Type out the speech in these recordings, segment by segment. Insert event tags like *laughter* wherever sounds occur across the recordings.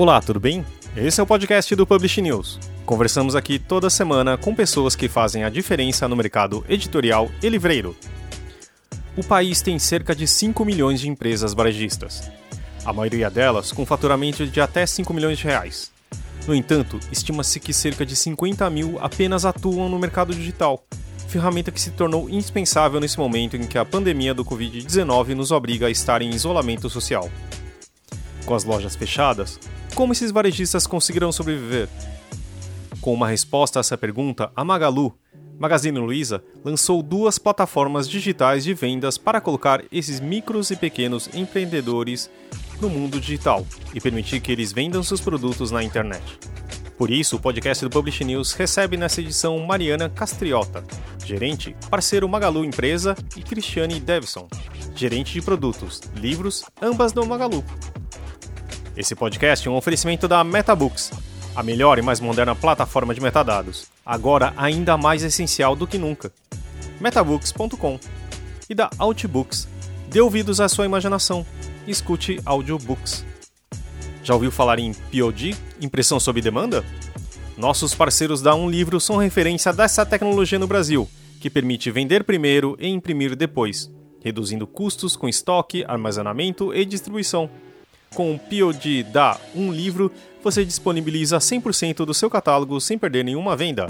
Olá, tudo bem? Esse é o podcast do Publish News. Conversamos aqui toda semana com pessoas que fazem a diferença no mercado editorial e livreiro. O país tem cerca de 5 milhões de empresas varejistas, a maioria delas com faturamento de até 5 milhões de reais. No entanto, estima-se que cerca de 50 mil apenas atuam no mercado digital, ferramenta que se tornou indispensável nesse momento em que a pandemia do Covid-19 nos obriga a estar em isolamento social. Com as lojas fechadas, como esses varejistas conseguirão sobreviver? Com uma resposta a essa pergunta, a Magalu, Magazine Luiza, lançou duas plataformas digitais de vendas para colocar esses micros e pequenos empreendedores no mundo digital e permitir que eles vendam seus produtos na internet. Por isso, o podcast do Publish News recebe nessa edição Mariana Castriota, gerente, parceiro Magalu Empresa, e Cristiane Davison, gerente de produtos, livros, ambas do Magalu. Esse podcast é um oferecimento da MetaBooks, a melhor e mais moderna plataforma de metadados, agora ainda mais essencial do que nunca. metabooks.com e da Outbooks. Dê ouvidos à sua imaginação escute audiobooks. Já ouviu falar em POD, impressão sob demanda? Nossos parceiros da Um Livro são referência dessa tecnologia no Brasil, que permite vender primeiro e imprimir depois, reduzindo custos com estoque, armazenamento e distribuição. Com o POD da Um Livro, você disponibiliza 100% do seu catálogo sem perder nenhuma venda.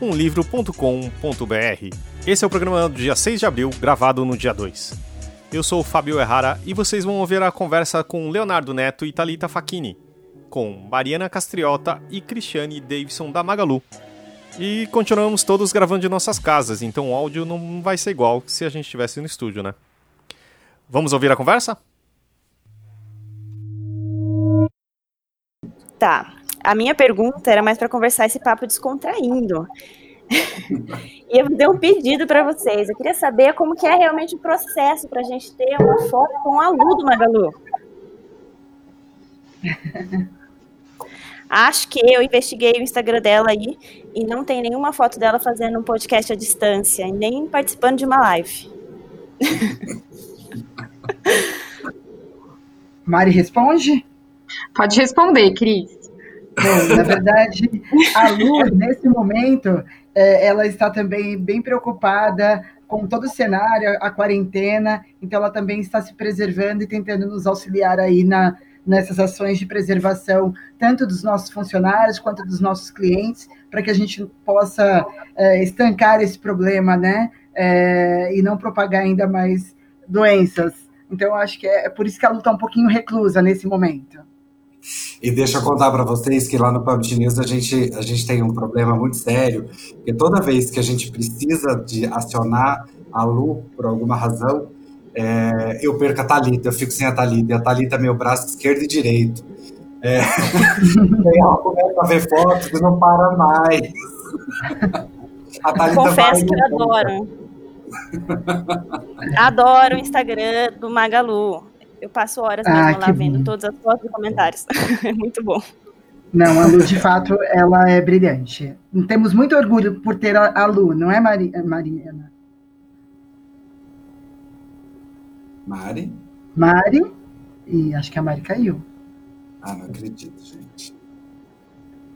umlivro.com.br Esse é o programa do dia 6 de abril, gravado no dia 2. Eu sou o Fábio Errara e vocês vão ouvir a conversa com Leonardo Neto e Talita Facchini, com Mariana Castriota e Cristiane Davidson da Magalu. E continuamos todos gravando de nossas casas, então o áudio não vai ser igual se a gente estivesse no estúdio, né? Vamos ouvir a conversa? Tá. A minha pergunta era mais para conversar esse papo descontraindo. *laughs* e eu dei um pedido para vocês. Eu queria saber como que é realmente o processo para a gente ter uma foto com a Lu do Magalu. *laughs* Acho que eu investiguei o Instagram dela aí e não tem nenhuma foto dela fazendo um podcast à distância, nem participando de uma live. Mari responde? Pode responder, Cris. Bom, na verdade, a Lu, nesse momento, é, ela está também bem preocupada com todo o cenário, a quarentena, então ela também está se preservando e tentando nos auxiliar aí na, nessas ações de preservação, tanto dos nossos funcionários quanto dos nossos clientes, para que a gente possa é, estancar esse problema, né? É, e não propagar ainda mais doenças. Então, acho que é, é por isso que a Lu está um pouquinho reclusa nesse momento. E deixa eu contar para vocês que lá no PUBG News a gente, a gente tem um problema muito sério, porque toda vez que a gente precisa de acionar a Lu por alguma razão, é, eu perco a Thalita, eu fico sem a Thalita, e a Thalita é meu braço esquerdo e direito. É, ela começa a ver fotos e não para mais. A Thalita Confesso que eu adoro. adoro o Instagram do Magalu. Eu passo horas mesmo ah, lá vendo bom. todas as fotos e comentários. *laughs* é muito bom. Não, a Lu, de fato, ela é brilhante. Temos muito orgulho por ter a, Lu, não é, Mari, Mariana? Mari? Mari, e acho que a Mari caiu. Ah, não acredito, gente.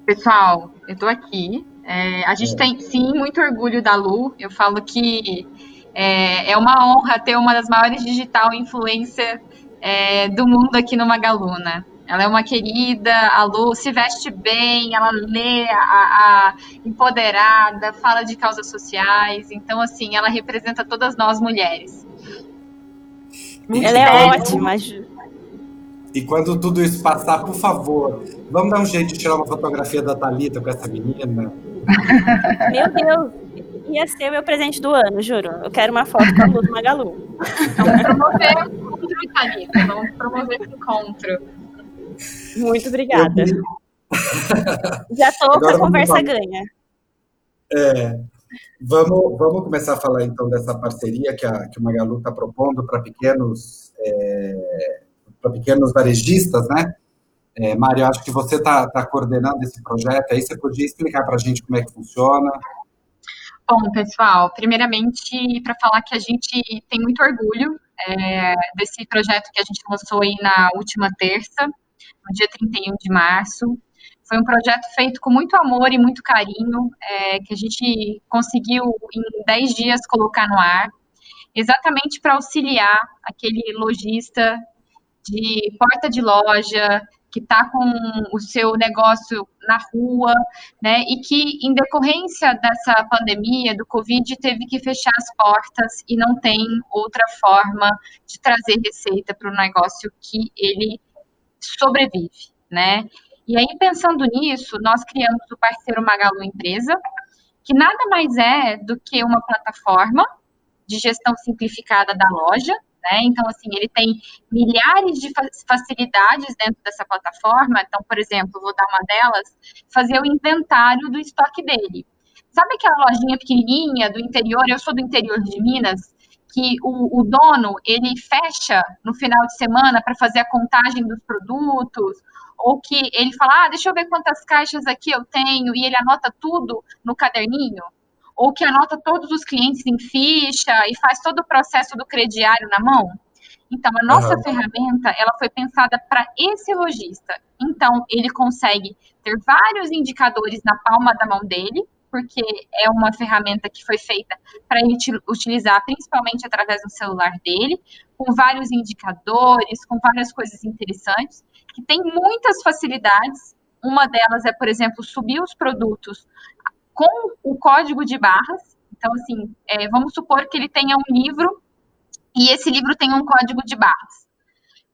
Pessoal, eu tô aqui. É, a gente é. tem, sim, muito orgulho da Lu. Eu falo que é, é uma honra ter uma das maiores digital influência é, do mundo aqui no Magalu, né? Ela é uma querida, a Lu se veste bem, ela lê a, a, empoderada, fala de causas sociais. Então, assim, ela representa todas nós mulheres. ela é ótima. E quando tudo isso passar, por favor, vamos dar um jeito de tirar uma fotografia da Thalita com essa menina. Meu Deus, ia ser o meu presente do ano, juro. Eu quero uma foto com a Lu do Magalu. Vamos promover o encontro, Thalita. Vamos promover o encontro. Muito obrigada. Já tô com a conversa ganha. É, vamos, vamos começar a falar então dessa parceria que, a, que o Magalu está propondo para pequenos, é, para pequenos varejistas, né? É, Mário, acho que você está tá coordenando esse projeto, aí você podia explicar para a gente como é que funciona. Bom, pessoal, primeiramente, para falar que a gente tem muito orgulho é, desse projeto que a gente lançou aí na última terça, no dia 31 de março. Foi um projeto feito com muito amor e muito carinho, é, que a gente conseguiu em 10 dias colocar no ar, exatamente para auxiliar aquele lojista de porta de loja, que está com o seu negócio na rua, né, e que em decorrência dessa pandemia do Covid teve que fechar as portas e não tem outra forma de trazer receita para o negócio que ele sobrevive, né? E aí pensando nisso, nós criamos o parceiro Magalu Empresa, que nada mais é do que uma plataforma de gestão simplificada da loja, né? Então, assim, ele tem milhares de facilidades dentro dessa plataforma. Então, por exemplo, vou dar uma delas, fazer o inventário do estoque dele. Sabe aquela lojinha pequenininha do interior? Eu sou do interior de Minas, que o, o dono ele fecha no final de semana para fazer a contagem dos produtos, ou que ele fala, ah, deixa eu ver quantas caixas aqui eu tenho, e ele anota tudo no caderninho ou que anota todos os clientes em ficha e faz todo o processo do crediário na mão. Então, a nossa uhum. ferramenta, ela foi pensada para esse lojista. Então, ele consegue ter vários indicadores na palma da mão dele, porque é uma ferramenta que foi feita para ele utilizar principalmente através do celular dele, com vários indicadores, com várias coisas interessantes, que tem muitas facilidades. Uma delas é, por exemplo, subir os produtos com o código de barras. Então, assim, é, vamos supor que ele tenha um livro e esse livro tem um código de barras.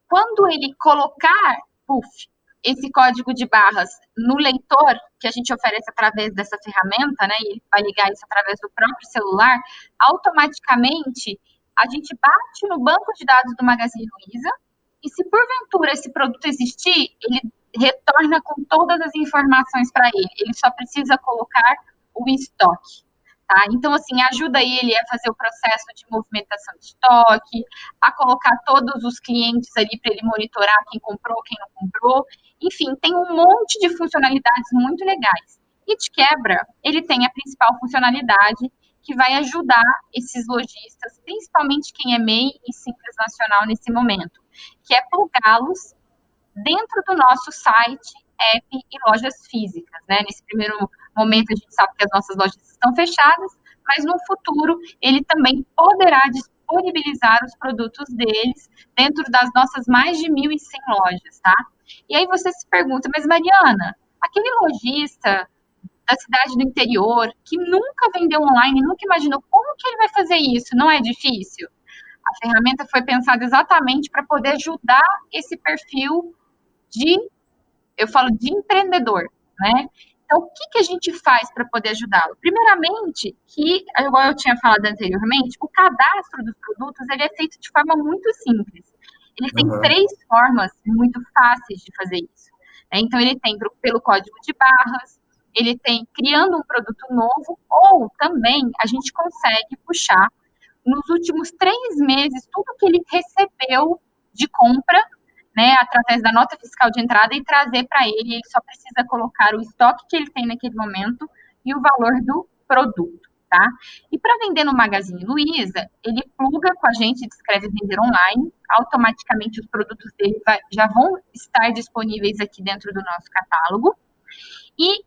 Quando ele colocar, puff, esse código de barras no leitor, que a gente oferece através dessa ferramenta, né, e ele vai ligar isso através do próprio celular, automaticamente a gente bate no banco de dados do Magazine Luiza e se porventura esse produto existir, ele retorna com todas as informações para ele. Ele só precisa colocar o estoque. Tá? Então, assim, ajuda ele a fazer o processo de movimentação de estoque, a colocar todos os clientes ali para ele monitorar quem comprou, quem não comprou. Enfim, tem um monte de funcionalidades muito legais. E de quebra, ele tem a principal funcionalidade que vai ajudar esses lojistas, principalmente quem é MEI e Simples Nacional nesse momento, que é plugá-los dentro do nosso site, app e lojas físicas. Né? Nesse primeiro momento a gente sabe que as nossas lojas estão fechadas, mas no futuro ele também poderá disponibilizar os produtos deles dentro das nossas mais de 1.100 lojas, tá? E aí você se pergunta, mas Mariana, aquele lojista da cidade do interior que nunca vendeu online, nunca imaginou como que ele vai fazer isso, não é difícil? A ferramenta foi pensada exatamente para poder ajudar esse perfil de, eu falo de empreendedor, né? Então, o que, que a gente faz para poder ajudá-lo? Primeiramente, que, igual eu tinha falado anteriormente, o cadastro dos produtos ele é feito de forma muito simples. Ele tem uhum. três formas muito fáceis de fazer isso. Né? Então, ele tem pelo código de barras, ele tem criando um produto novo, ou também a gente consegue puxar nos últimos três meses tudo que ele recebeu de compra né, através da nota fiscal de entrada e trazer para ele. Ele só precisa colocar o estoque que ele tem naquele momento e o valor do produto, tá? E para vender no Magazine Luiza, ele pluga com a gente, escreve vender online, automaticamente os produtos dele vai, já vão estar disponíveis aqui dentro do nosso catálogo. E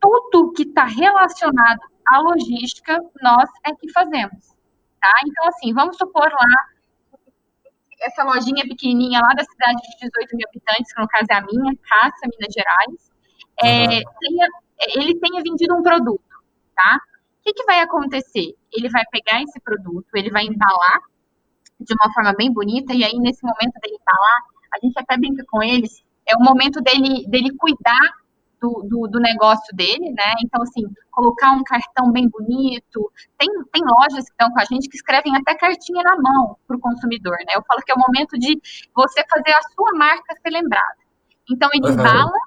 tudo que está relacionado à logística, nós é que fazemos, tá? Então, assim, vamos supor lá essa lojinha pequenininha lá da cidade de 18 mil habitantes, que no caso é a minha, Caça, Minas Gerais, é, tenha, ele tenha vendido um produto, tá? O que, que vai acontecer? Ele vai pegar esse produto, ele vai embalar de uma forma bem bonita, e aí nesse momento dele embalar, a gente até brinca com eles, é o momento dele, dele cuidar do, do, do, negócio dele, né? Então, assim, colocar um cartão bem bonito. Tem, tem lojas que estão com a gente que escrevem até cartinha na mão para o consumidor, né? Eu falo que é o momento de você fazer a sua marca ser lembrada. Então, ele uhum. embala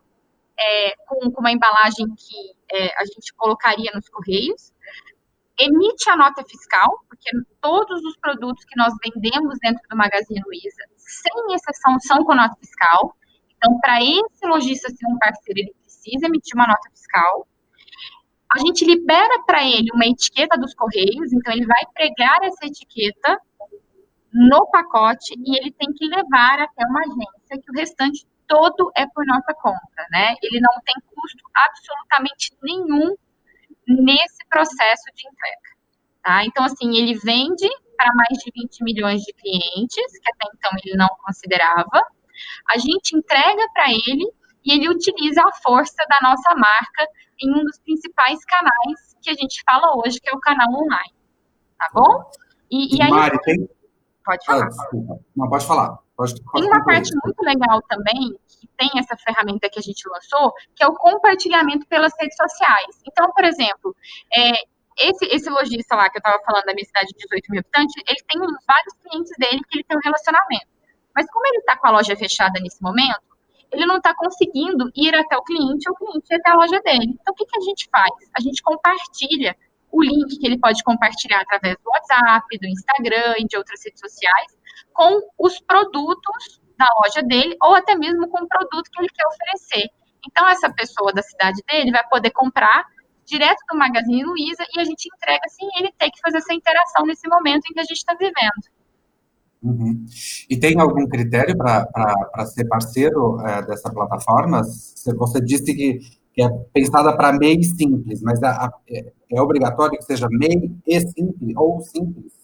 é, com, com, uma embalagem que é, a gente colocaria nos correios, emite a nota fiscal, porque todos os produtos que nós vendemos dentro do Magazine Luiza, sem exceção, são com nota fiscal. Então, para esse lojista ser um parceiro, ele precisa emitir uma nota fiscal. A gente libera para ele uma etiqueta dos Correios, então ele vai pregar essa etiqueta no pacote e ele tem que levar até uma agência. que o restante todo é por nossa conta, né? Ele não tem custo absolutamente nenhum nesse processo de entrega, tá? Então, assim, ele vende para mais de 20 milhões de clientes, que até então ele não considerava. A gente entrega para ele e ele utiliza a força da nossa marca em um dos principais canais que a gente fala hoje, que é o canal online. Tá bom? E, e aí. Mari, tem... Pode falar. Ah, desculpa. Não, pode falar. Pode, pode tem uma parte muito legal também, que tem essa ferramenta que a gente lançou, que é o compartilhamento pelas redes sociais. Então, por exemplo, é, esse, esse lojista lá que eu estava falando da minha cidade de 18 mil habitantes, ele tem vários clientes dele que ele tem um relacionamento. Mas como ele está com a loja fechada nesse momento, ele não está conseguindo ir até o cliente ou o cliente até a loja dele. Então, o que, que a gente faz? A gente compartilha o link que ele pode compartilhar através do WhatsApp, do Instagram e de outras redes sociais, com os produtos da loja dele ou até mesmo com o produto que ele quer oferecer. Então, essa pessoa da cidade dele vai poder comprar direto do Magazine Luiza e a gente entrega sem ele ter que fazer essa interação nesse momento em que a gente está vivendo. Uhum. E tem algum critério para ser parceiro é, dessa plataforma? Você disse que, que é pensada para MEI simples, mas a, a, é, é obrigatório que seja MEI e simples ou simples?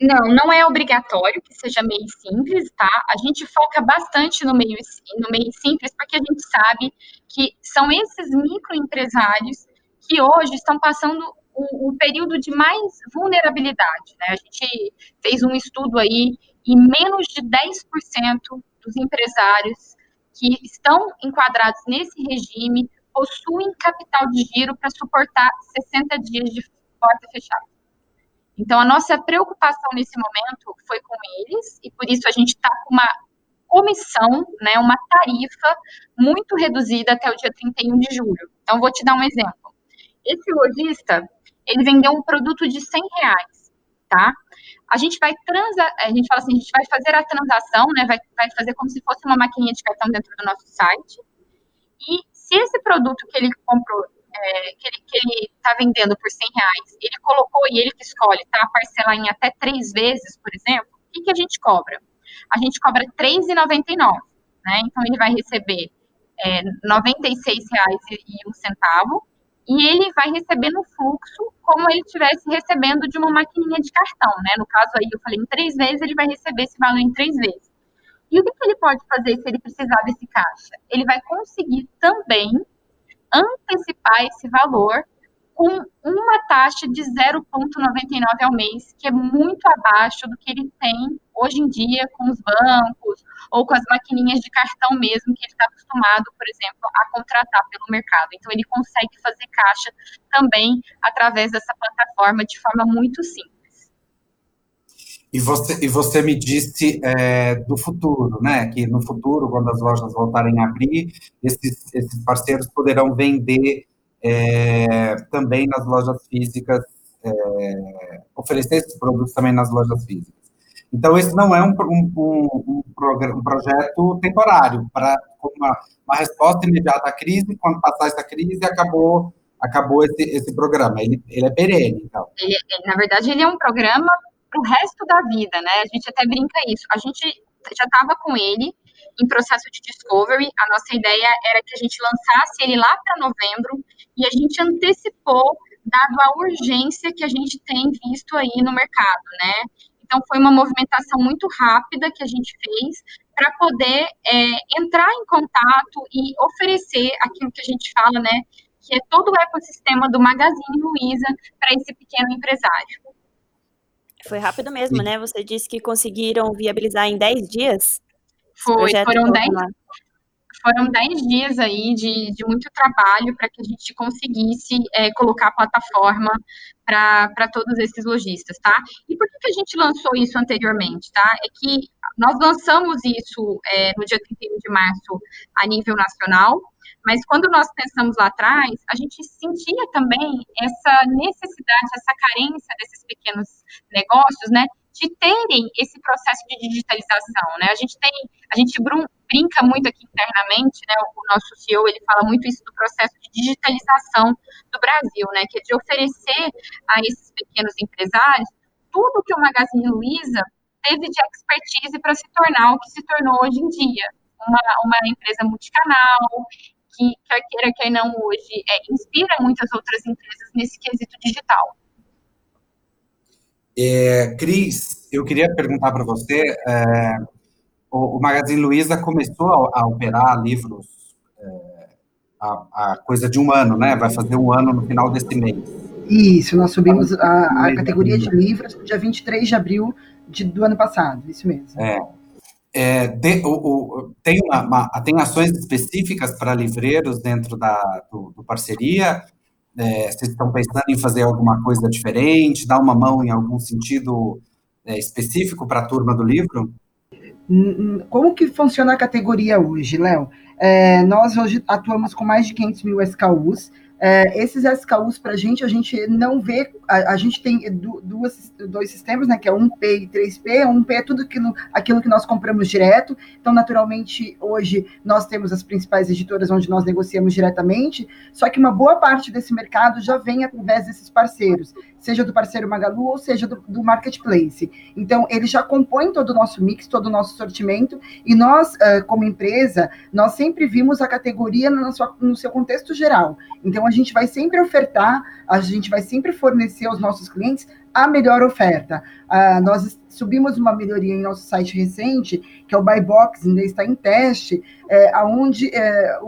Não, não é obrigatório que seja MEI simples, tá? A gente foca bastante no meio, no meio simples porque a gente sabe que são esses microempresários que hoje estão passando o, o, período de mais vulnerabilidade. Né? A gente fez um estudo aí e menos de 10% dos empresários que estão enquadrados nesse regime possuem capital de giro para suportar 60 dias de porta fechada. Então, a nossa preocupação nesse momento foi com eles, e por isso a gente está com uma comissão, né, uma tarifa muito reduzida até o dia 31 de julho. Então, vou te dar um exemplo. Esse lojista, ele vendeu um produto de 100 reais, tá? A gente vai transa, a gente fala assim, a gente vai fazer a transação, né? Vai, vai fazer como se fosse uma maquininha de cartão dentro do nosso site. E se esse produto que ele comprou, é, que ele está vendendo por 100 reais, ele colocou e ele que escolhe, tá? Parcelar em até três vezes, por exemplo, o que, que a gente cobra? A gente cobra R$3,99, né? Então ele vai receber é, R$ 96,01 e ele vai receber no fluxo como ele estivesse recebendo de uma maquininha de cartão, né? No caso aí, eu falei em três vezes, ele vai receber esse valor em três vezes. E o que, que ele pode fazer se ele precisar desse caixa? Ele vai conseguir também antecipar esse valor com uma taxa de 0,99 ao mês, que é muito abaixo do que ele tem hoje em dia com os bancos ou com as maquininhas de cartão mesmo que ele está acostumado, por exemplo, a contratar pelo mercado. Então ele consegue fazer caixa também através dessa plataforma de forma muito simples. E você, e você me disse é, do futuro, né? Que no futuro, quando as lojas voltarem a abrir, esses, esses parceiros poderão vender é, também nas lojas físicas, é, oferecer esses produtos também nas lojas físicas. Então, esse não é um, um, um, um projeto temporário, para uma, uma, resposta imediata à crise, quando passar essa crise, acabou, acabou esse, esse programa. Ele, ele é perene, então. Ele, na verdade, ele é um programa para o resto da vida, né? A gente até brinca isso. A gente já estava com ele em processo de discovery. A nossa ideia era que a gente lançasse ele lá para novembro e a gente antecipou, dado a urgência que a gente tem visto aí no mercado, né? Então, foi uma movimentação muito rápida que a gente fez para poder é, entrar em contato e oferecer aquilo que a gente fala, né? Que é todo o ecossistema do Magazine Luiza para esse pequeno empresário. Foi rápido mesmo, né? Você disse que conseguiram viabilizar em 10 dias. Foi, foram 10, foram 10 dias aí de, de muito trabalho para que a gente conseguisse é, colocar a plataforma para todos esses lojistas, tá? E por que, que a gente lançou isso anteriormente, tá? É que nós lançamos isso é, no dia 31 de março a nível nacional, mas quando nós pensamos lá atrás, a gente sentia também essa necessidade, essa carência desses pequenos negócios, né, de terem esse processo de digitalização, né? A gente tem, a gente brinca muito aqui internamente, né? O nosso CEO ele fala muito isso do processo de digitalização do Brasil, né? Que é de oferecer a esses pequenos empresários tudo que o Magazine Luiza teve de expertise para se tornar o que se tornou hoje em dia. uma, uma empresa multicanal, que, quer queira, quer não, hoje é, inspira muitas outras empresas nesse quesito digital. É, Cris, eu queria perguntar para você, é, o, o, Magazine Luiza começou a, a operar livros é, a, a, coisa de um ano, né? Vai fazer um ano no final desse mês. Isso, nós subimos a, a categoria de livros no dia 23 de abril de, do ano passado, isso mesmo. É, é, de, o, o, tem, uma, uma, tem ações específicas para livreiros dentro da do, do parceria? É, vocês estão pensando em fazer alguma coisa diferente, dar uma mão em algum sentido é, específico para a turma do livro? Como que funciona a categoria hoje, Léo? É, nós hoje atuamos com mais de 500 mil SKUs, é, esses SKUs para a gente, a gente não vê, a, a gente tem duas, dois sistemas, né, que é 1P e 3P. 1P é tudo aquilo, aquilo que nós compramos direto, então, naturalmente, hoje nós temos as principais editoras onde nós negociamos diretamente, só que uma boa parte desse mercado já vem através desses parceiros, seja do parceiro Magalu ou seja do, do marketplace. Então, ele já compõe todo o nosso mix, todo o nosso sortimento, e nós, como empresa, nós sempre vimos a categoria no, no seu contexto geral. Então, a gente vai sempre ofertar, a gente vai sempre fornecer aos nossos clientes a melhor oferta. Uh, nós subimos uma melhoria em nosso site recente, que é o Buy Box, ainda está em teste, é, onde é,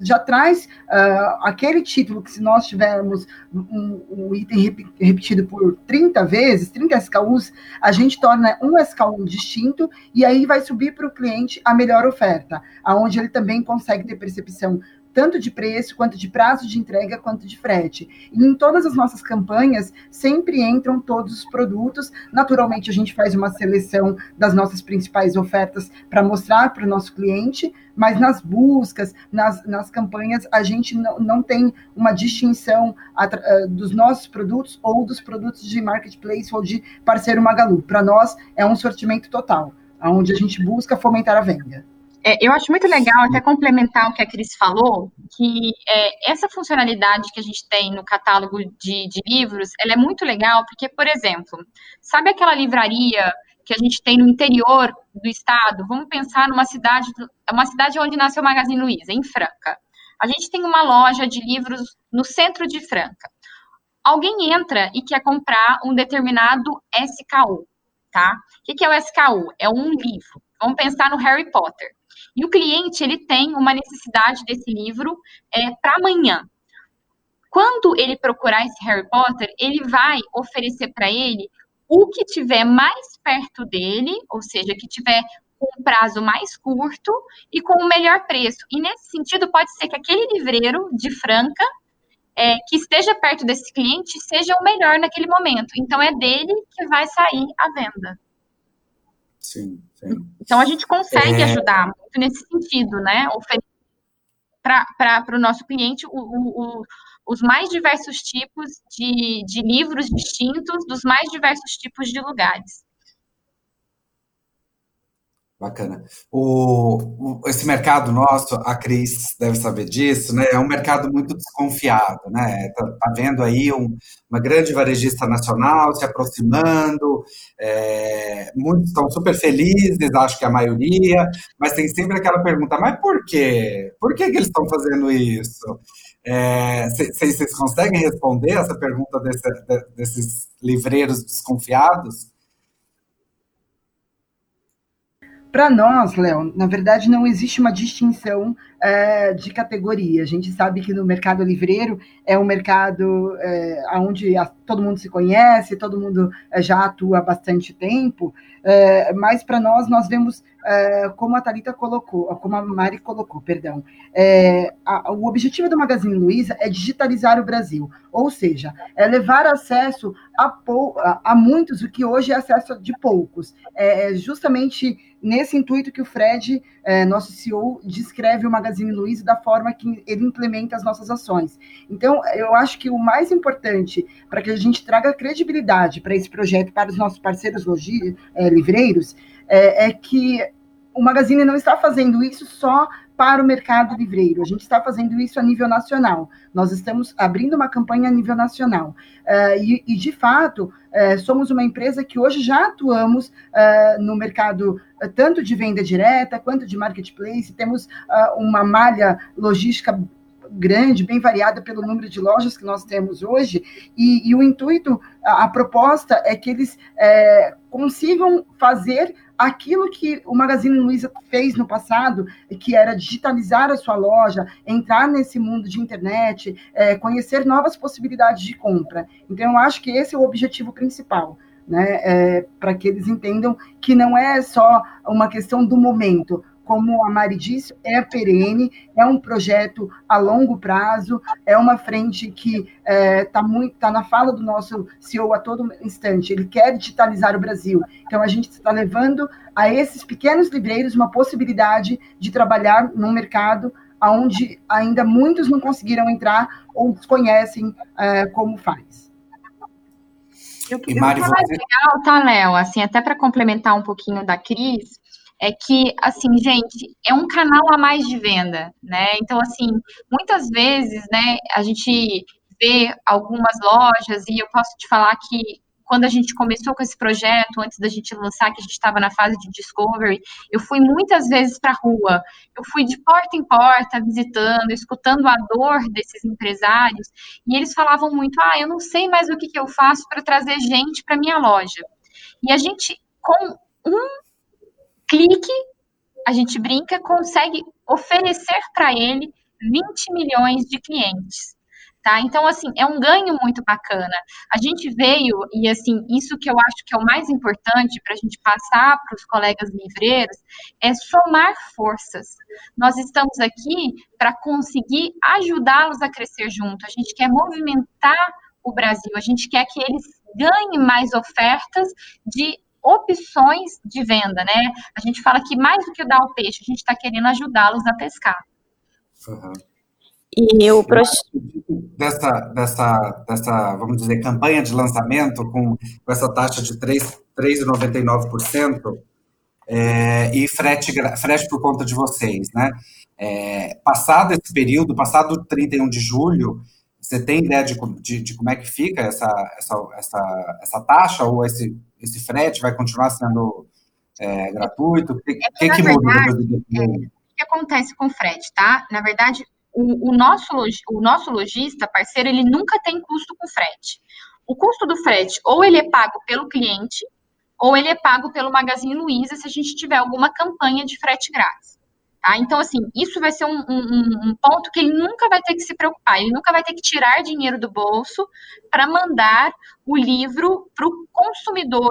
já traz uh, aquele título que se nós tivermos um, um, item repetido por 30 vezes, 30 SKUs, a gente torna um SKU distinto e aí vai subir para o cliente a melhor oferta, aonde ele também consegue ter percepção tanto de preço, quanto de prazo de entrega, quanto de frete. E em todas as nossas campanhas, sempre entram todos os produtos. Naturalmente, a gente faz uma seleção das nossas principais ofertas para mostrar para o nosso cliente, mas nas buscas, nas, nas campanhas, a gente não, não tem uma distinção uh, dos nossos produtos ou dos produtos de marketplace ou de parceiro Magalu. Para nós, é um sortimento total, onde a gente busca fomentar a venda. É, eu acho muito legal, até complementar o que a Cris falou, que é, essa funcionalidade que a gente tem no catálogo de, de, livros, ela é muito legal, porque, por exemplo, sabe aquela livraria que a gente tem no interior do estado? Vamos pensar numa cidade, uma cidade onde nasceu o Magazine Luiza, em Franca. A gente tem uma loja de livros no centro de Franca. Alguém entra e quer comprar um determinado SKU, tá? O que é o SKU? É um livro. Vamos pensar no Harry Potter. E o cliente ele tem uma necessidade desse livro é, para amanhã. Quando ele procurar esse Harry Potter, ele vai oferecer para ele o que tiver mais perto dele, ou seja, que tiver com um prazo mais curto e com o melhor preço. E nesse sentido, pode ser que aquele livreiro de Franca é, que esteja perto desse cliente seja o melhor naquele momento. Então, é dele que vai sair a venda. Sim, sim. Então a gente consegue é... ajudar muito nesse sentido, né? Para o nosso cliente o, o, o, os mais diversos tipos de, de livros distintos dos mais diversos tipos de lugares. Bacana. O, o, esse mercado nosso, a Cris deve saber disso, né? É um mercado muito desconfiado, né? Tá, tá vendo aí um, uma grande varejista nacional se aproximando, é, muitos estão super felizes, acho que a maioria, mas tem sempre aquela pergunta, mas por quê? Por que, que eles estão fazendo isso? Vocês é, conseguem responder essa pergunta desse, de, desses livreiros desconfiados? Para nós, Léo, na verdade não existe uma distinção é, de categoria. A gente sabe que no mercado livreiro é um mercado é, onde a, todo mundo se conhece, todo mundo é, já atua há bastante tempo, é, mas para nós, nós vemos, é, como a Thalita colocou, como a Mari colocou, perdão, é, a, o objetivo do Magazine Luiza é digitalizar o Brasil, ou seja, é levar acesso a, a, a muitos o que hoje é acesso de poucos. É justamente nesse intuito que o Fred, nosso CEO, descreve o Magazine Magazine Luiza da forma que ele implementa as nossas ações. Então, eu acho que o mais importante para que a gente traga credibilidade para esse projeto, para os nossos parceiros logi, é, livreiros, é, é que o Magazine não está fazendo isso só para o mercado livreiro. A gente está fazendo isso a nível nacional. Nós estamos abrindo uma campanha a nível nacional. Uh, e, e, de fato, uh, somos uma empresa que hoje já atuamos uh, no mercado tanto de venda direta quanto de marketplace. Temos uma malha logística grande, bem variada pelo número de lojas que nós temos hoje, e, e o intuito, a, a, proposta é que eles consigam fazer aquilo que o Magazine Luiza fez no passado, que era digitalizar a sua loja, entrar nesse mundo de internet, é, conhecer novas possibilidades de compra. Então, eu acho que esse é o objetivo principal. Né, é, para que eles entendam que não é só uma questão do momento, como a Mari disse, é perene, é um projeto a longo prazo, é uma frente que está é, tá muito tá na fala do nosso CEO a todo instante. Ele quer digitalizar o Brasil. Então a gente está levando a esses pequenos livreiros uma possibilidade de trabalhar num mercado onde ainda muitos não conseguiram entrar ou desconhecem é, como faz. Eu, eu e Mari, você... legal, tá, Léo? Assim, até para complementar um pouquinho da Cris, é que, assim, gente, é um canal a mais de venda, né? Então, assim, muitas vezes, né, a gente vê algumas lojas, e eu posso te falar que quando a gente começou com esse projeto, antes da gente lançar, que a gente estava na fase de discovery, eu fui muitas vezes para a rua. Eu fui de porta em porta, visitando, escutando a dor desses empresários, e eles falavam muito: ah, eu não sei mais o que, que eu faço para trazer gente para minha loja. E a gente, com um clique, a gente brinca, consegue oferecer para ele 20 milhões de clientes. Tá? Então, assim, é um ganho muito bacana. A gente veio, e assim, isso que eu acho que é o mais importante para a gente passar para os colegas livreiros, é somar forças. Nós estamos aqui para conseguir ajudá-los a crescer junto. A gente quer movimentar o Brasil, a gente quer que eles ganhem mais ofertas de opções de venda, né? A gente fala que mais do que dar o peixe, a gente está querendo ajudá-los a pescar. Uhum. E o dessa, dessa, dessa, vamos dizer, campanha de lançamento com, com essa taxa de 3,99% é, e frete, frete por conta de vocês, né? É, passado esse período, passado 31 de julho, você tem ideia de, de, de, como é que fica essa, essa, essa, essa taxa ou esse, esse frete vai continuar sendo é, gratuito? O que, é que, que muda? É, o que acontece com o frete, tá? Na verdade, o, o, nosso, o nosso lojista, parceiro, ele nunca tem custo com frete. O custo do frete, ou ele é pago pelo cliente, ou ele é pago pelo Magazine Luiza se a gente tiver alguma campanha de frete grátis. Tá? Então, assim, isso vai ser um, um, um, ponto que ele nunca vai ter que se preocupar, ele nunca vai ter que tirar dinheiro do bolso para mandar o livro para o consumidor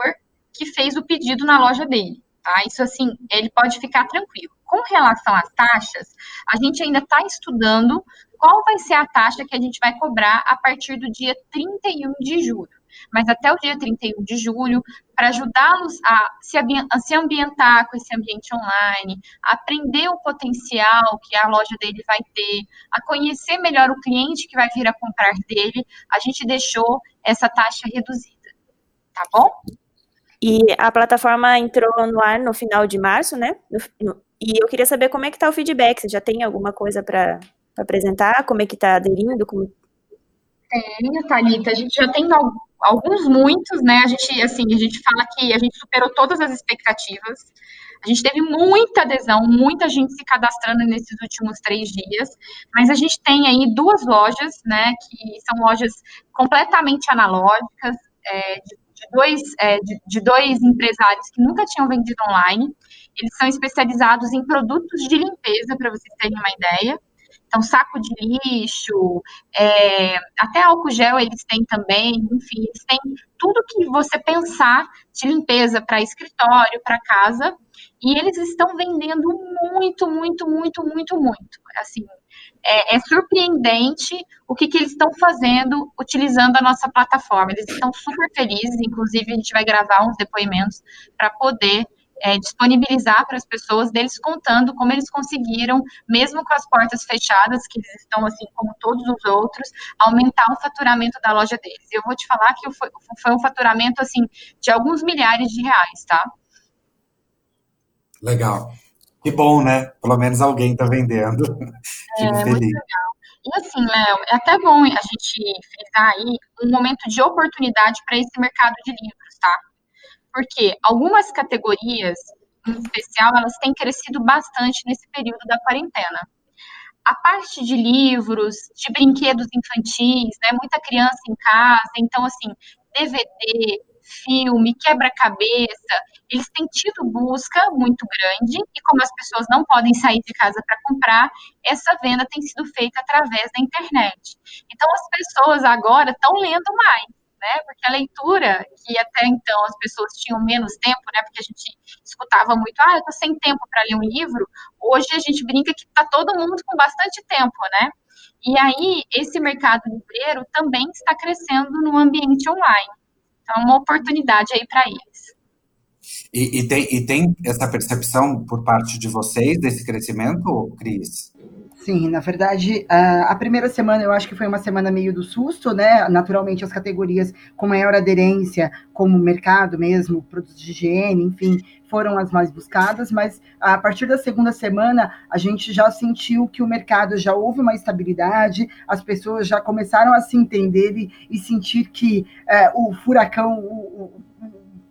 que fez o pedido na loja dele. Tá? Isso, assim, ele pode ficar tranquilo. Com relação às taxas, a gente ainda está estudando qual vai ser a taxa que a gente vai cobrar a partir do dia 31 de julho mas até o dia 31 de julho, para ajudá-los a se, ambientar com esse ambiente online, a aprender o potencial que a loja dele vai ter, a conhecer melhor o cliente que vai vir a comprar dele, a gente deixou essa taxa reduzida. Tá bom? E a plataforma entrou no ar no final de março, né? E eu queria saber como é que está o feedback. Você já tem alguma coisa para apresentar? Como é que está aderindo? Como... Tenho, Thalita. A gente já tem alguns muitos, né? A gente, assim, a gente fala que a gente superou todas as expectativas. A gente teve muita adesão, muita gente se cadastrando nesses últimos três dias, mas a gente tem aí duas lojas, né, que são lojas completamente analógicas, é, de, de, dois, é, de, de dois empresários que nunca tinham vendido online. Eles são especializados em produtos de limpeza, para vocês terem uma ideia. Então, saco de lixo, é, até álcool gel eles têm também, enfim, eles têm tudo que você pensar de limpeza para escritório, para casa, e eles estão vendendo muito, muito, muito, muito, muito. Assim, é, é surpreendente o que, que eles estão fazendo utilizando a nossa plataforma. Eles estão super felizes, inclusive a gente vai gravar uns depoimentos para poder é, disponibilizar para as pessoas deles contando como eles conseguiram, mesmo com as portas fechadas, que eles estão assim como todos os outros, aumentar o faturamento da loja deles. Eu vou te falar que foi, foi um faturamento assim de alguns milhares de reais, tá? Legal. Que bom, né? Pelo menos alguém está vendendo. É, legal. E assim, Léo, é até bom a gente frisar aí um momento de oportunidade para esse mercado de livros, tá? Porque algumas categorias, em especial, elas têm crescido bastante nesse período da quarentena. A parte de livros, de brinquedos infantis, né? Muita criança em casa, então assim, DVD, filme, quebra-cabeça, eles têm tido busca muito grande e como as pessoas não podem sair de casa para comprar, essa venda tem sido feita através da internet. Então as pessoas agora estão lendo mais, né? Porque a leitura, que até então as pessoas tinham menos tempo, né? Porque a gente escutava muito, ah, eu tô sem tempo para ler um livro. Hoje a gente brinca que tá todo mundo com bastante tempo, né? E aí, esse mercado livreiro também está crescendo no ambiente online. Então, é uma oportunidade aí para eles. E, e, tem, e tem essa percepção por parte de vocês desse crescimento, Cris? Sim, na verdade, a primeira semana eu acho que foi uma semana meio do susto, né? Naturalmente, as categorias com maior aderência, como mercado mesmo, produtos de higiene, enfim, foram as mais buscadas, mas a partir da segunda semana a gente já sentiu que o mercado já houve uma estabilidade, as pessoas já começaram a se entender e, e sentir que é, o furacão, o,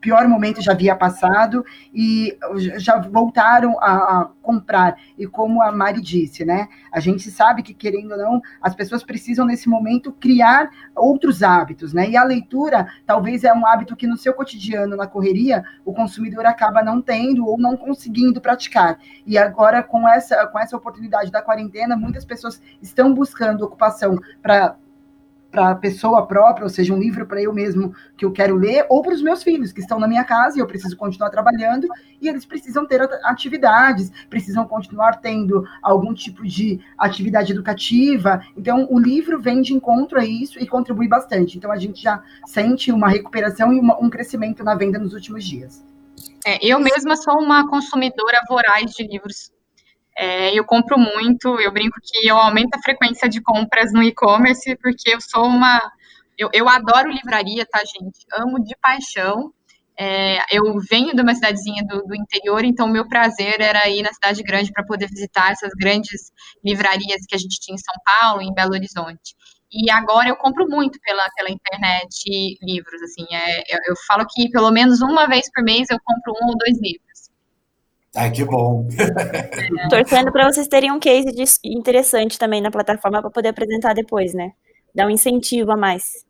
pior momento já havia passado e já voltaram a, a, comprar. E como a Mari disse, né? A gente sabe que, querendo ou não, as pessoas precisam, nesse momento, criar outros hábitos, né? E a leitura talvez é um hábito que no seu cotidiano, na correria, o consumidor acaba não tendo ou não conseguindo praticar. E agora, com essa, com essa oportunidade da quarentena, muitas pessoas estão buscando ocupação para para a pessoa própria, ou seja, um livro para eu mesmo que eu quero ler, ou para os meus filhos que estão na minha casa e eu preciso continuar trabalhando e eles precisam ter atividades, precisam continuar tendo algum tipo de atividade educativa. Então, o livro vem de encontro a isso e contribui bastante. Então, a gente já sente uma recuperação e uma, um crescimento na venda nos últimos dias. É, eu mesma sou uma consumidora voraz de livros é, eu compro muito, eu brinco que eu aumento a frequência de compras no e-commerce, porque eu sou uma. Eu, eu adoro livraria, tá, gente? Amo de paixão. É, eu venho de uma cidadezinha do, do interior, então o meu prazer era ir na cidade grande para poder visitar essas grandes livrarias que a gente tinha em São Paulo, em Belo Horizonte. E agora eu compro muito pela, pela internet livros, assim, é, eu, eu falo que pelo menos uma vez por mês eu compro um ou dois livros. Ai, que bom. *laughs* Torcendo para vocês terem um case de, interessante também na plataforma para poder apresentar depois, né? Dar um incentivo a mais.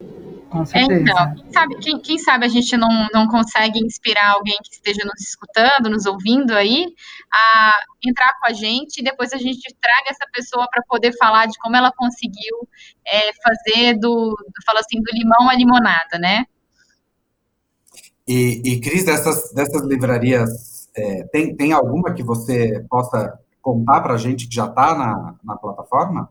Com certeza. Então, quem sabe, quem, quem, sabe a gente não, não consegue inspirar alguém que esteja nos escutando, nos ouvindo aí, a entrar com a gente e depois a gente traga essa pessoa para poder falar de como ela conseguiu é, fazer do, fala assim, do limão à limonada, né? E, e Cris, dessas, dessas livrarias é, tem, tem alguma que você possa contar para a gente que já está na, na plataforma?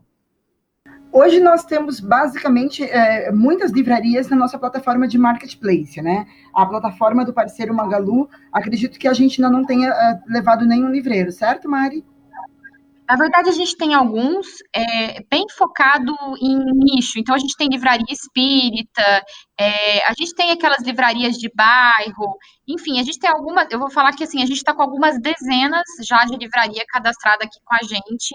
Hoje nós temos basicamente é, muitas livrarias na nossa plataforma de marketplace, né? A plataforma do parceiro Magalu, acredito que a gente ainda não tenha é, levado nenhum livreiro, certo, Mari? Na verdade, a gente tem alguns é, bem focado em nicho. Então, a gente tem livraria espírita, é, a gente tem aquelas livrarias de bairro, enfim, a gente tem algumas. Eu vou falar que assim, a gente está com algumas dezenas já de livraria cadastrada aqui com a gente.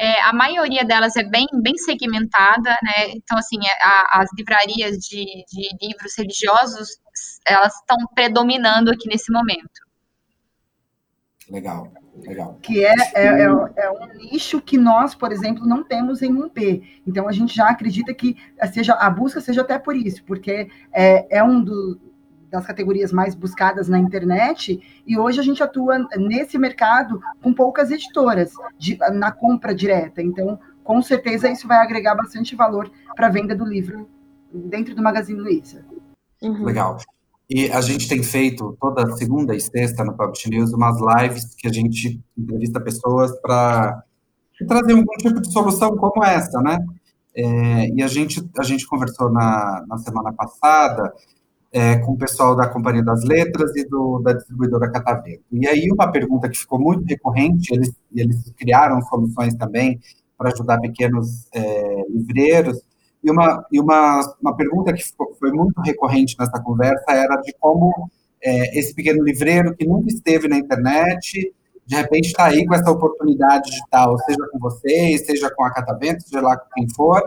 É, a maioria delas é bem, bem segmentada, né? Então, assim, é, a, as livrarias de, de livros religiosos elas estão predominando aqui nesse momento. Legal. Legal. Que é, é, é, é, um nicho que nós, por exemplo, não temos em um P. Então a gente já acredita que seja a busca seja até por isso, porque é, é um do, das categorias mais buscadas na internet, e hoje a gente atua nesse mercado com poucas editoras de, na compra direta. Então, com certeza, isso vai agregar bastante valor para a venda do livro dentro do Magazine Luiza. Uhum. Legal. E a gente tem feito toda segunda e sexta no Publish News umas lives que a gente entrevista pessoas para trazer algum tipo de solução como essa, né? É, e a gente, a gente conversou na, na semana passada é, com o pessoal da Companhia das Letras e do, da distribuidora Catavento. E aí uma pergunta que ficou muito recorrente, eles, eles criaram soluções também para ajudar pequenos é, livreiros, e uma, e uma, uma pergunta que foi muito recorrente nessa conversa era de como é, esse pequeno livreiro que nunca esteve na internet de repente está aí com essa oportunidade digital, seja com vocês, seja com a Catavento, seja lá com quem for,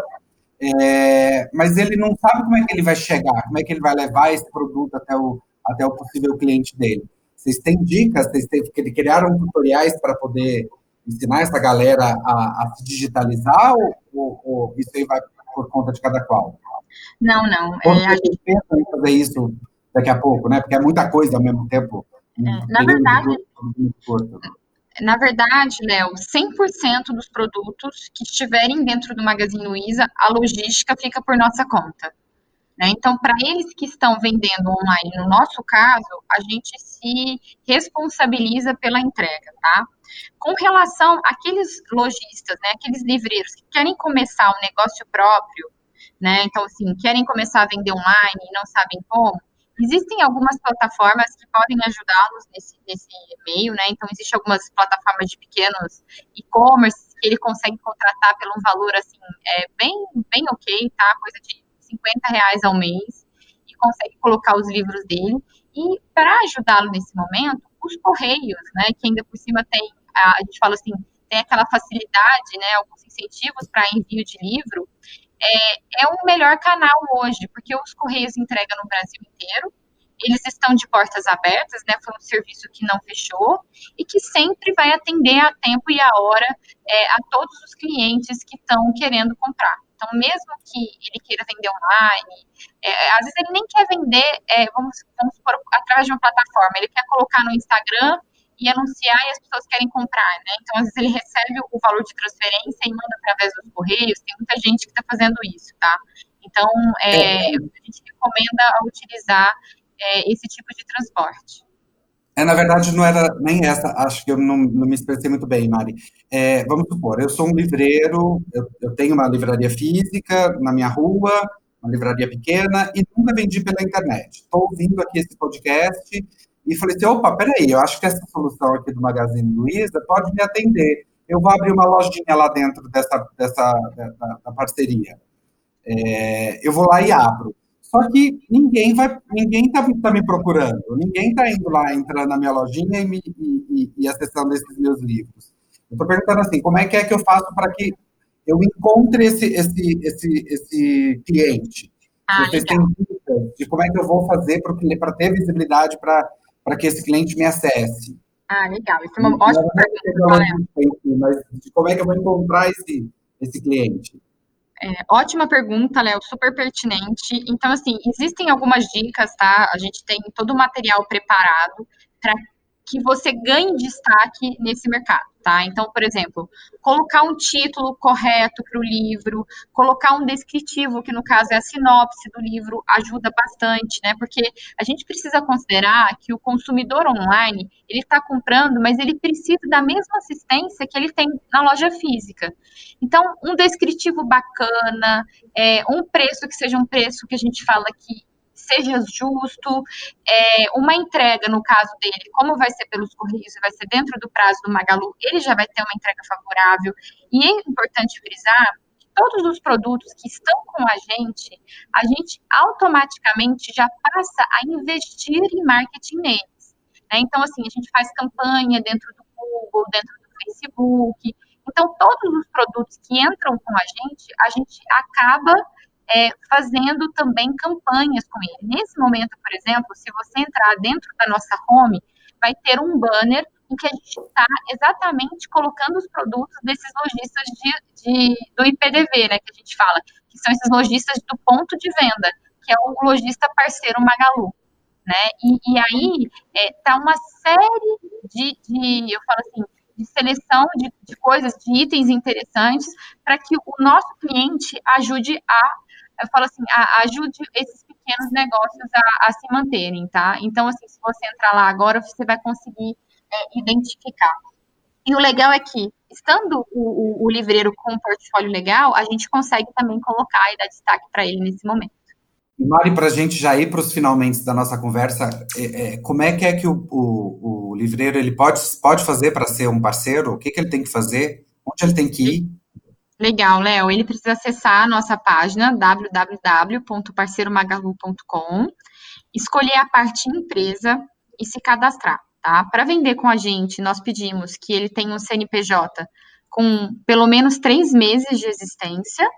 é, mas ele não sabe como é que ele vai chegar, como é que ele vai levar esse produto até o, até o possível cliente dele. Vocês têm dicas, vocês têm, criaram tutoriais para poder ensinar essa galera a, a se digitalizar ou, ou, ou, isso aí vai por conta de cada qual? Não, não. É, a gente pensa em fazer isso daqui a pouco, né? Porque é muita coisa ao mesmo tempo. É, na verdade, na verdade, Léo, 100% dos produtos que estiverem dentro do Magazine Luiza, a logística fica por nossa conta. Né? Então, para eles que estão vendendo online, no nosso caso, a gente se responsabiliza pela entrega, tá? Com relação àqueles lojistas, né, aqueles livreiros que querem começar um negócio próprio, né, então, assim, querem começar a vender online e não sabem como, Existem algumas plataformas que podem ajudá-los nesse, nesse meio, né? Então, existem algumas plataformas de pequenos e-commerce que ele consegue contratar pelo um valor, assim, é, bem, bem ok, tá? Coisa de 50 reais ao mês e consegue colocar os livros dele. E para ajudá-lo nesse momento, os correios, né? Que ainda por cima tem, a, gente fala assim, tem aquela facilidade, né? Alguns incentivos para envio de livro é, é o melhor canal hoje, porque os Correios entregam no Brasil inteiro, eles estão de portas abertas, né? Foi um serviço que não fechou e que sempre vai atender a tempo e a hora é, a todos os clientes que estão querendo comprar. Então, mesmo que ele queira vender online, é, às vezes ele nem quer vender, é, vamos, vamos por, através de uma plataforma, ele quer colocar no Instagram e anunciar e as pessoas querem comprar, né? Então, às vezes ele recebe o valor de transferência e manda através dos correios, tem muita gente que está fazendo isso, tá? Então, é, é. a gente recomenda utilizar é, esse tipo de transporte. É, na verdade, não era nem essa, acho que eu não, não me expressei muito bem, Mari. É, vamos supor, eu sou um livreiro, eu, eu, tenho uma livraria física na minha rua, uma livraria pequena, e nunca vendi pela internet. Estou ouvindo aqui esse podcast e falei assim, opa, peraí, eu acho que essa solução aqui do Magazine Luiza pode me atender. Eu vou abrir uma lojinha lá dentro dessa, dessa da, da parceria. É, eu vou lá e abro. Só que ninguém vai, ninguém está tá me procurando, ninguém está indo lá, entrando na minha lojinha e, me, e, e, e acessando esses meus livros. Eu estou perguntando assim, como é que é que eu faço para que eu encontre esse, esse, esse, esse cliente? Ah, Vocês têm dúvidas de como é que eu vou fazer para ter visibilidade para para que esse cliente me acesse. Ah, legal. Isso é uma ótima pergunta, Mas como é que eu vou encontrar esse, esse cliente? É, ótima pergunta, Léo, super pertinente. Então, assim, existem algumas dicas, tá? A gente tem todo o material preparado para que você ganhe destaque nesse mercado, tá? Então, por exemplo, colocar um título correto para o livro, colocar um descritivo, que no caso é a sinopse do livro, ajuda bastante, né? Porque a gente precisa considerar que o consumidor online, ele está comprando, mas ele precisa da mesma assistência que ele tem na loja física. Então, um descritivo bacana, é, um preço que seja um preço que a gente fala que seja justo, é, uma entrega, no caso dele, como vai ser pelos Correios vai ser dentro do prazo do Magalu, ele já vai ter uma entrega favorável. E é importante frisar que todos os produtos que estão com a gente, a gente automaticamente já passa a investir em marketing neles. Né? Então, assim, a gente faz campanha dentro do Google, dentro do Facebook. Então, todos os produtos que entram com a gente, a gente acaba é, fazendo também campanhas com ele. Nesse momento, por exemplo, se você entrar dentro da nossa home, vai ter um banner em que a gente está exatamente colocando os produtos desses lojistas de, de, do IPDV, né, que a gente fala, que são esses lojistas do ponto de venda, que é o lojista parceiro Magalu. Né? E, e aí está é, uma série de, de, eu falo assim, de seleção de, de coisas, de itens interessantes, para que o nosso cliente ajude a eu falo assim, ajude esses pequenos negócios a, a, se manterem, tá? Então, assim, se você entrar lá agora, você vai conseguir é, identificar. E o legal é que, estando o, o, o livreiro com um portfólio legal, a gente consegue também colocar e dar destaque para ele nesse momento. E Mari, para a gente já ir para os finalmente da nossa conversa, é, é, como é que é que o, o, o livreiro ele pode, pode fazer para ser um parceiro? O que, que ele tem que fazer? Onde ele tem que ir? Legal, Léo. Ele precisa acessar a nossa página www.parceiromagalu.com, escolher a parte empresa e se cadastrar, tá? Para vender com a gente, nós pedimos que ele tenha um CNPJ com pelo menos três meses de existência,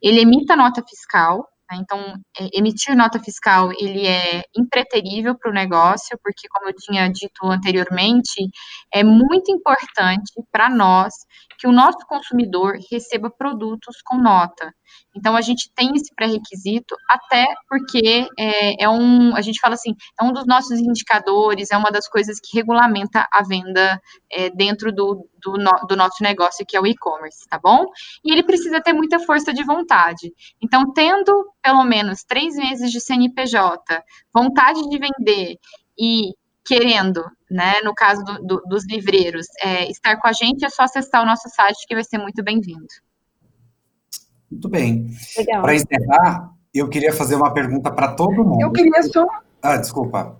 ele emita nota fiscal, né? então é, emitir nota fiscal ele é impreterível para o negócio, porque como eu tinha dito anteriormente, é muito importante para nós que o nosso consumidor receba produtos com nota. Então, a gente tem esse pré-requisito, até porque é, é, um, a gente fala assim, é um dos nossos indicadores, é uma das coisas que regulamenta a venda é, dentro do, do, no, do, nosso negócio, que é o e-commerce, tá bom? E ele precisa ter muita força de vontade. Então, tendo pelo menos três meses de CNPJ, vontade de vender e querendo, né, no caso do, do, dos livreiros, é, estar com a gente, é só acessar o nosso site que vai ser muito bem-vindo. Muito bem. Para encerrar, eu queria fazer uma pergunta para todo mundo. Eu queria só. Ah, desculpa.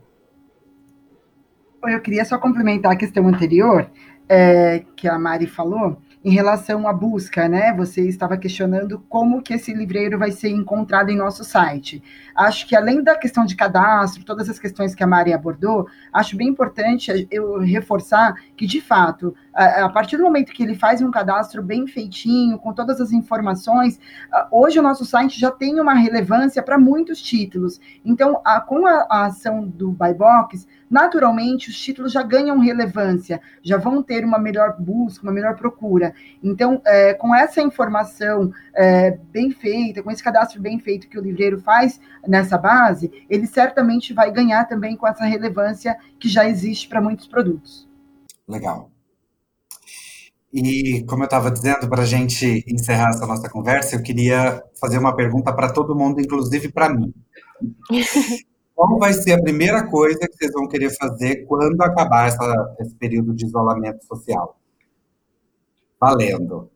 Eu queria só complementar a questão anterior, é, que a Mari falou, em relação à busca, né? Você estava questionando como que esse livreiro vai ser encontrado em nosso site. Acho que além da questão de cadastro, todas as questões que a Mari abordou, acho bem importante eu reforçar que, de fato, a, partir do momento que ele faz um cadastro bem feitinho, com todas as informações, hoje o nosso site já tem uma relevância para muitos títulos. Então, a, com a, a ação do Buy Box, naturalmente os títulos já ganham relevância, já vão ter uma melhor busca, uma melhor procura. Então, é, com essa informação é, bem feita, com esse cadastro bem feito que o livreiro faz nessa base, ele certamente vai ganhar também com essa relevância que já existe para muitos produtos. Legal. E como eu estava dizendo, para a gente encerrar essa nossa conversa, eu queria fazer uma pergunta para todo mundo, inclusive para mim. *laughs* Qual vai ser a primeira coisa que vocês vão querer fazer quando acabar essa, esse período de isolamento social? Valendo.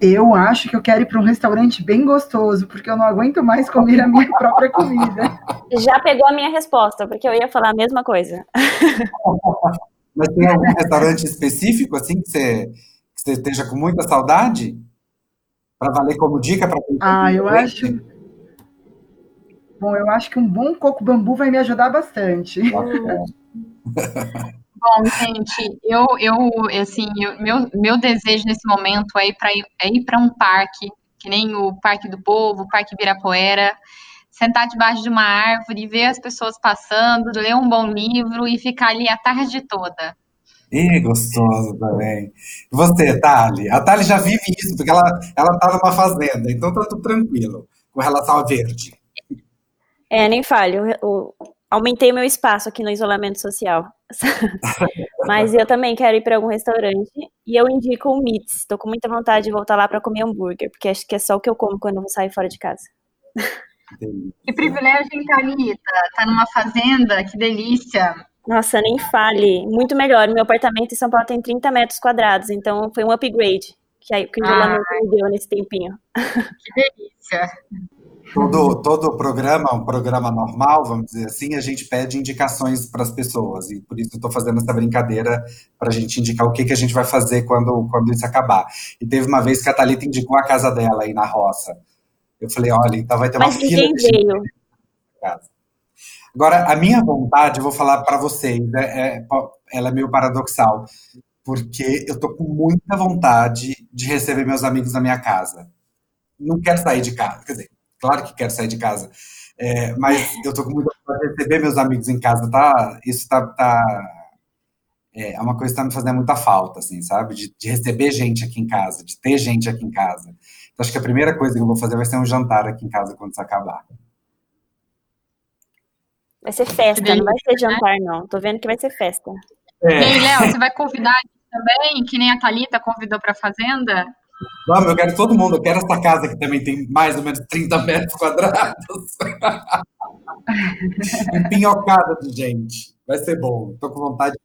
Eu acho que eu quero ir para um restaurante bem gostoso, porque eu não aguento mais comer a minha própria comida. *laughs* Já pegou a minha resposta, porque eu ia falar a mesma coisa. *laughs* Mas tem algum restaurante específico, assim, que você, que você esteja com muita saudade? Para valer como dica para quem Ah, eu acho. Bom, eu acho que um bom coco bambu vai me ajudar bastante. *laughs* Bom, gente, eu, eu assim, eu, meu, meu desejo nesse momento é ir para é ir para um parque, que nem o Parque do Povo, o Parque Ibirapuera, sentar debaixo de uma árvore, ver as pessoas passando, ler um bom livro e ficar ali a tarde toda. E gostoso também. E você, Thali? A Thali já vive isso, porque ela, ela tá numa fazenda, então tá tudo tranquilo com relação ao verde. É, nem fale. Eu, eu aumentei meu espaço aqui no isolamento social. *laughs* Mas eu também quero ir para algum restaurante e eu indico o Meats. Estou com muita vontade de voltar lá para comer hambúrguer, porque acho que é só o que eu como quando eu vou sair fora de casa. *laughs* Que privilégio, hein, Thalita? Tá numa fazenda, que delícia. Nossa, nem fale. Muito melhor. Meu apartamento em São Paulo tem 30 metros quadrados, então foi um upgrade que, que o isolamento ah, me deu nesse tempinho. Que delícia. Todo, todo programa, um programa normal, vamos dizer assim, a gente pede indicações para as pessoas. E por isso eu estou fazendo essa brincadeira para a gente indicar o que, que a gente vai fazer quando, quando isso acabar. E teve uma vez que a Thalita indicou a casa dela aí na roça. Eu falei, olha, então vai ter uma Mas fila de veio. Agora, a minha vontade, eu vou falar para vocês, é, é, ela é meio paradoxal, porque eu tô com muita vontade de receber meus amigos na minha casa. Não quero sair de casa, quer dizer, claro que quero sair de casa, é, mas *laughs* eu tô com muita vontade de receber meus amigos em casa, tá? Isso tá, tá é, é uma coisa que tá me fazendo muita falta, assim, sabe? De, de receber gente aqui em casa, de ter gente aqui em casa. Acho que a primeira coisa que eu vou fazer vai ser um jantar aqui em casa quando isso acabar. Vai ser festa, não vai ser jantar, não. Tô vendo que vai ser festa. É. E aí, Léo, você vai convidar também, que nem a Thalita convidou para a Fazenda? Vamos, eu quero todo mundo. Eu quero essa casa que também tem mais ou menos 30 metros quadrados. *laughs* Empinhocada de gente. Vai ser bom. Tô com vontade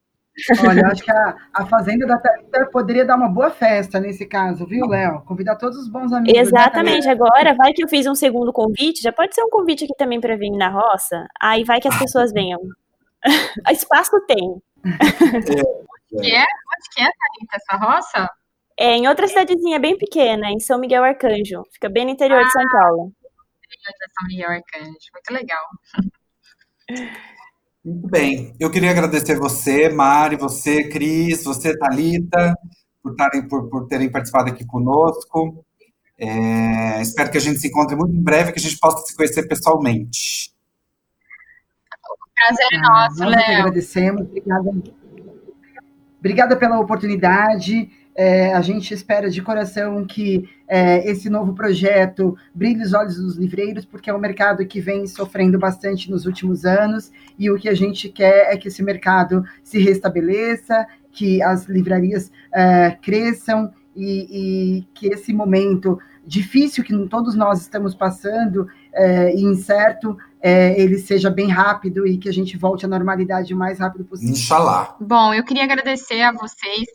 Olha, eu acho que a, a Fazenda da Thalita poderia dar uma boa festa nesse caso, viu, Léo? Convidar todos os bons amigos. Exatamente. Agora, vai que eu fiz um segundo convite, já pode ser um convite aqui também para vir na roça. Aí vai que as pessoas venham. *laughs* Espaço tem. É, que é? Onde que é, Thalita, essa roça? É em outra cidadezinha bem pequena, em São Miguel Arcanjo. Fica bem no interior ah, de São ah, Paulo. São Miguel Arcanjo. Muito legal. *laughs* Muito bem. Eu queria agradecer você, Mari, você, Cris, você, Talita, por, tarem, por, por terem participado aqui conosco. É, espero que a gente se encontre muito em breve, que a gente possa se conhecer pessoalmente. O prazer é nosso, ah, Léo. agradecemos. Obrigada. Obrigada pela oportunidade. É, a gente espera de coração que é, esse novo projeto brilhe os olhos dos livreiros, porque é um mercado que vem sofrendo bastante nos últimos anos, e o que a gente quer é que esse mercado se restabeleça, que as livrarias é, cresçam e, e, que esse momento difícil que todos nós estamos passando é, e incerto, é, ele seja bem rápido e que a gente volte à normalidade o mais rápido possível. Inxalá. Bom, eu queria agradecer a vocês,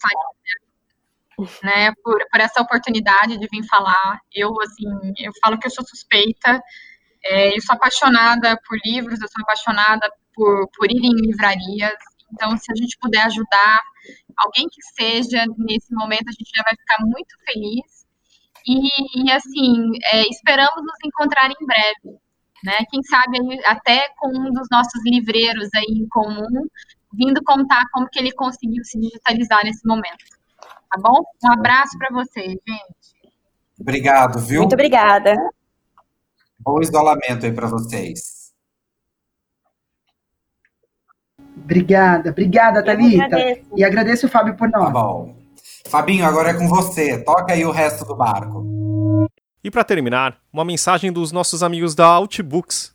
né, por, por essa oportunidade de vir falar. Eu, assim, eu falo que eu sou suspeita, é, eu sou apaixonada por livros, eu sou apaixonada por, por ir em livrarias, então, se a gente puder ajudar alguém que seja nesse momento, a gente já vai ficar muito feliz. E, e assim, é, esperamos nos encontrar em breve, né? Quem sabe até com um dos nossos livreiros aí em comum, vindo contar como que ele conseguiu se digitalizar nesse momento. Tá bom? Um abraço para vocês, gente. Obrigado, viu? Muito obrigada. Bom isolamento aí para vocês. Obrigada, obrigada, Thalita. E agradeço o Fábio por nós. Tá bom. Fabinho, agora é com você. Toca aí o resto do barco. E para terminar, uma mensagem dos nossos amigos da Outbooks.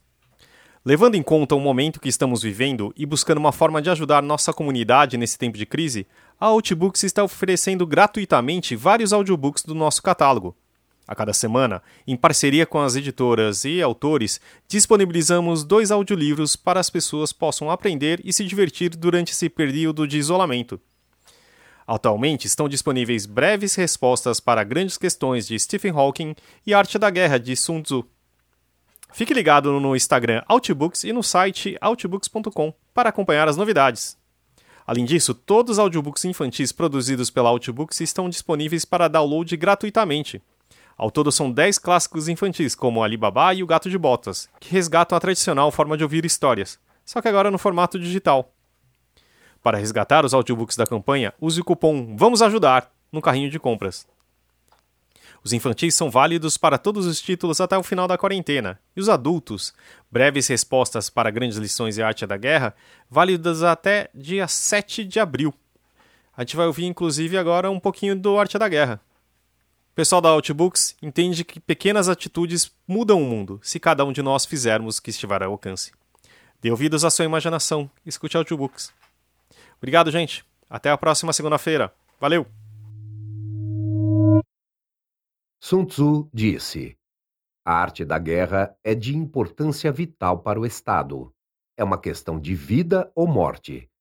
Levando em conta o momento que estamos vivendo e buscando uma forma de ajudar nossa comunidade nesse tempo de crise, a Outbooks está oferecendo gratuitamente vários audiobooks do nosso catálogo. A cada semana, em parceria com as editoras e autores, disponibilizamos dois audiolivros para as pessoas possam aprender e se divertir durante esse período de isolamento. Atualmente estão disponíveis breves respostas para grandes questões de Stephen Hawking e Arte da Guerra de Sun Tzu. Fique ligado no Instagram Outbooks e no site outbooks.com para acompanhar as novidades. Além disso, todos os audiobooks infantis produzidos pela Outbooks estão disponíveis para download gratuitamente. Ao todo são 10 clássicos infantis, como Alibaba e o Gato de Botas, que resgatam a tradicional forma de ouvir histórias, só que agora no formato digital. Para resgatar os audiobooks da campanha, use o cupom Vamos Ajudar no carrinho de compras. Os infantis são válidos para todos os títulos até o final da quarentena, e os adultos, breves respostas para grandes lições e arte da guerra, válidas até dia 7 de abril. A gente vai ouvir inclusive agora um pouquinho do Arte da Guerra. O pessoal da Outbooks entende que pequenas atitudes mudam o mundo se cada um de nós fizermos que estiver ao alcance. Dê ouvidos à sua imaginação, escute Outbooks. Obrigado, gente. Até a próxima segunda-feira. Valeu! Sun Tzu disse: A arte da guerra é de importância vital para o Estado. É uma questão de vida ou morte,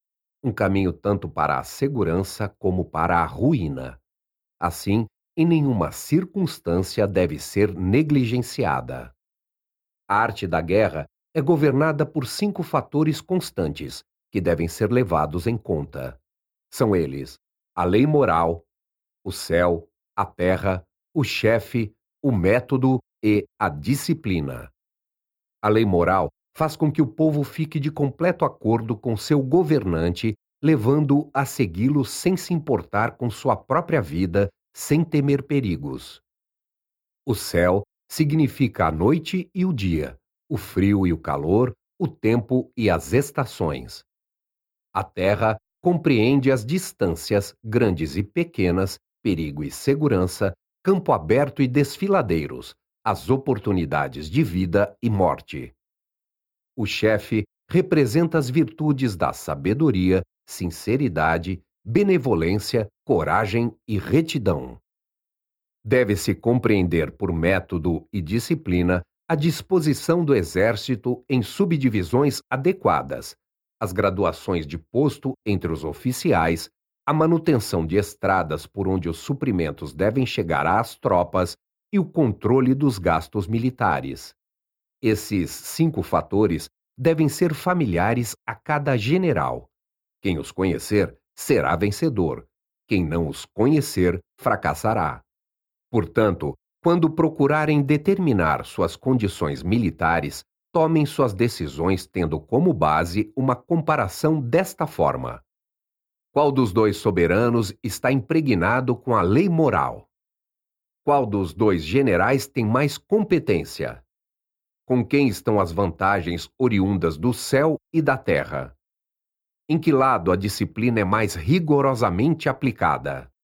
um caminho tanto para a segurança como para a ruína. Assim, em nenhuma circunstância deve ser negligenciada. A arte da guerra é governada por cinco fatores constantes que devem ser levados em conta. São eles: a lei moral, o céu, a terra, o chefe, o método e a disciplina. A lei moral faz com que o povo fique de completo acordo com seu governante, levando-o a segui-lo sem se importar com sua própria vida, sem temer perigos. O céu significa a noite e o dia, o frio e o calor, o tempo e as estações. A terra compreende as distâncias, grandes e pequenas, perigo e segurança, campo aberto e desfiladeiros, as oportunidades de vida e morte. O chefe representa as virtudes da sabedoria, sinceridade, benevolência, coragem e retidão. Deve-se compreender por método e disciplina a disposição do exército em subdivisões adequadas, as graduações de posto entre os oficiais, a manutenção de estradas por onde os suprimentos devem chegar às tropas e o controle dos gastos militares. Esses cinco fatores devem ser familiares a cada general. Quem os conhecer será vencedor. Quem não os conhecer fracassará. Portanto, quando procurarem determinar suas condições militares, tomem suas decisões tendo como base uma comparação desta forma: qual dos dois soberanos está impregnado com a lei moral? Qual dos dois generais tem mais competência? Com quem estão as vantagens oriundas do céu e da terra? Em que lado a disciplina é mais rigorosamente aplicada?